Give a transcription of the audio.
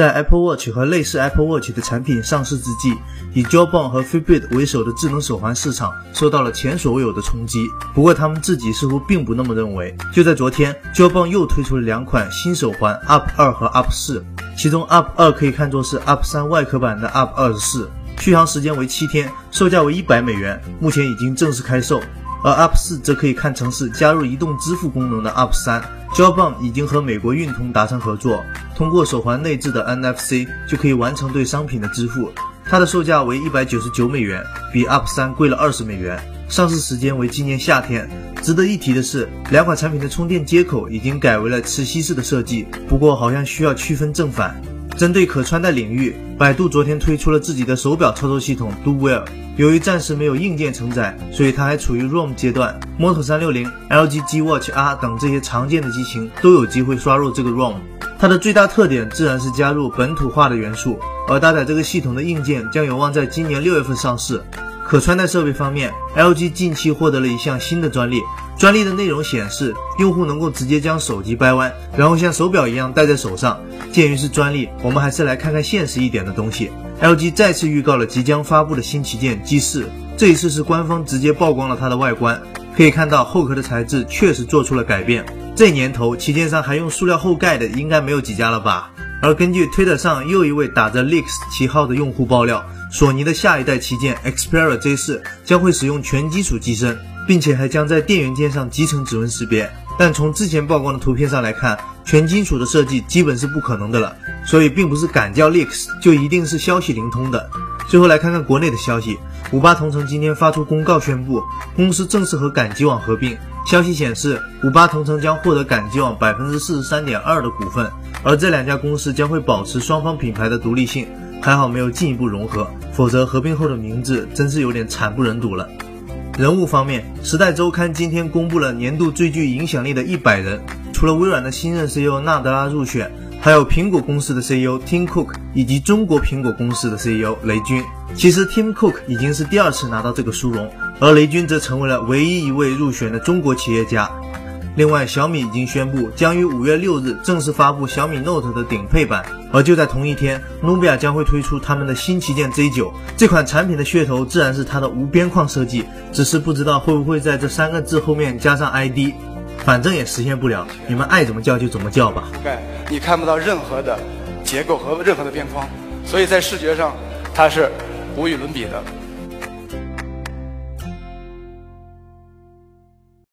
在 Apple Watch 和类似 Apple Watch 的产品上市之际，以 Jawbone 和 Fitbit 为首的智能手环市场受到了前所未有的冲击。不过他们自己似乎并不那么认为。就在昨天，Jawbone 又推出了两款新手环 Up 二和 Up 四，其中 Up 二可以看作是 Up 三外壳版的 Up 二十四，续航时间为七天，售价为一百美元，目前已经正式开售。而 Up 四则可以看成是加入移动支付功能的 Up 三。Jawbone 已经和美国运通达成合作，通过手环内置的 NFC 就可以完成对商品的支付。它的售价为一百九十九美元，比 Up 三贵了二十美元。上市时间为今年夏天。值得一提的是，两款产品的充电接口已经改为了磁吸式的设计，不过好像需要区分正反。针对可穿戴领域，百度昨天推出了自己的手表操作系统 Do Well。由于暂时没有硬件承载，所以它还处于 ROM 阶段。Moto 360、LG G Watch R 等这些常见的机型都有机会刷入这个 ROM。它的最大特点自然是加入本土化的元素，而搭载这个系统的硬件将有望在今年六月份上市。可穿戴设备方面，LG 近期获得了一项新的专利。专利的内容显示，用户能够直接将手机掰弯，然后像手表一样戴在手上。鉴于是专利，我们还是来看看现实一点的东西。LG 再次预告了即将发布的新旗舰 G4，这一次是官方直接曝光了它的外观。可以看到后壳的材质确实做出了改变。这年头，旗舰上还用塑料后盖的应该没有几家了吧？而根据推特上又一位打着 Leaks 旗号的用户爆料。索尼的下一代旗舰 Xperia Z4 将会使用全金属机身，并且还将在电源键上集成指纹识别。但从之前曝光的图片上来看，全金属的设计基本是不可能的了。所以并不是敢叫 leaks 就一定是消息灵通的。最后来看看国内的消息，五八同城今天发出公告宣布，公司正式和赶集网合并。消息显示，五八同城将获得赶集网百分之四十三点二的股份，而这两家公司将会保持双方品牌的独立性。还好没有进一步融合，否则合并后的名字真是有点惨不忍睹了。人物方面，《时代周刊》今天公布了年度最具影响力的一百人，除了微软的新任 CEO 纳德拉入选，还有苹果公司的 CEO Tim Cook 以及中国苹果公司的 CEO 雷军。其实 Tim Cook 已经是第二次拿到这个殊荣，而雷军则成为了唯一一位入选的中国企业家。另外，小米已经宣布将于五月六日正式发布小米 Note 的顶配版，而就在同一天努比亚将会推出他们的新旗舰 Z9。这款产品的噱头自然是它的无边框设计，只是不知道会不会在这三个字后面加上 ID，反正也实现不了，你们爱怎么叫就怎么叫吧。对，你看不到任何的结构和任何的边框，所以在视觉上它是无与伦比的。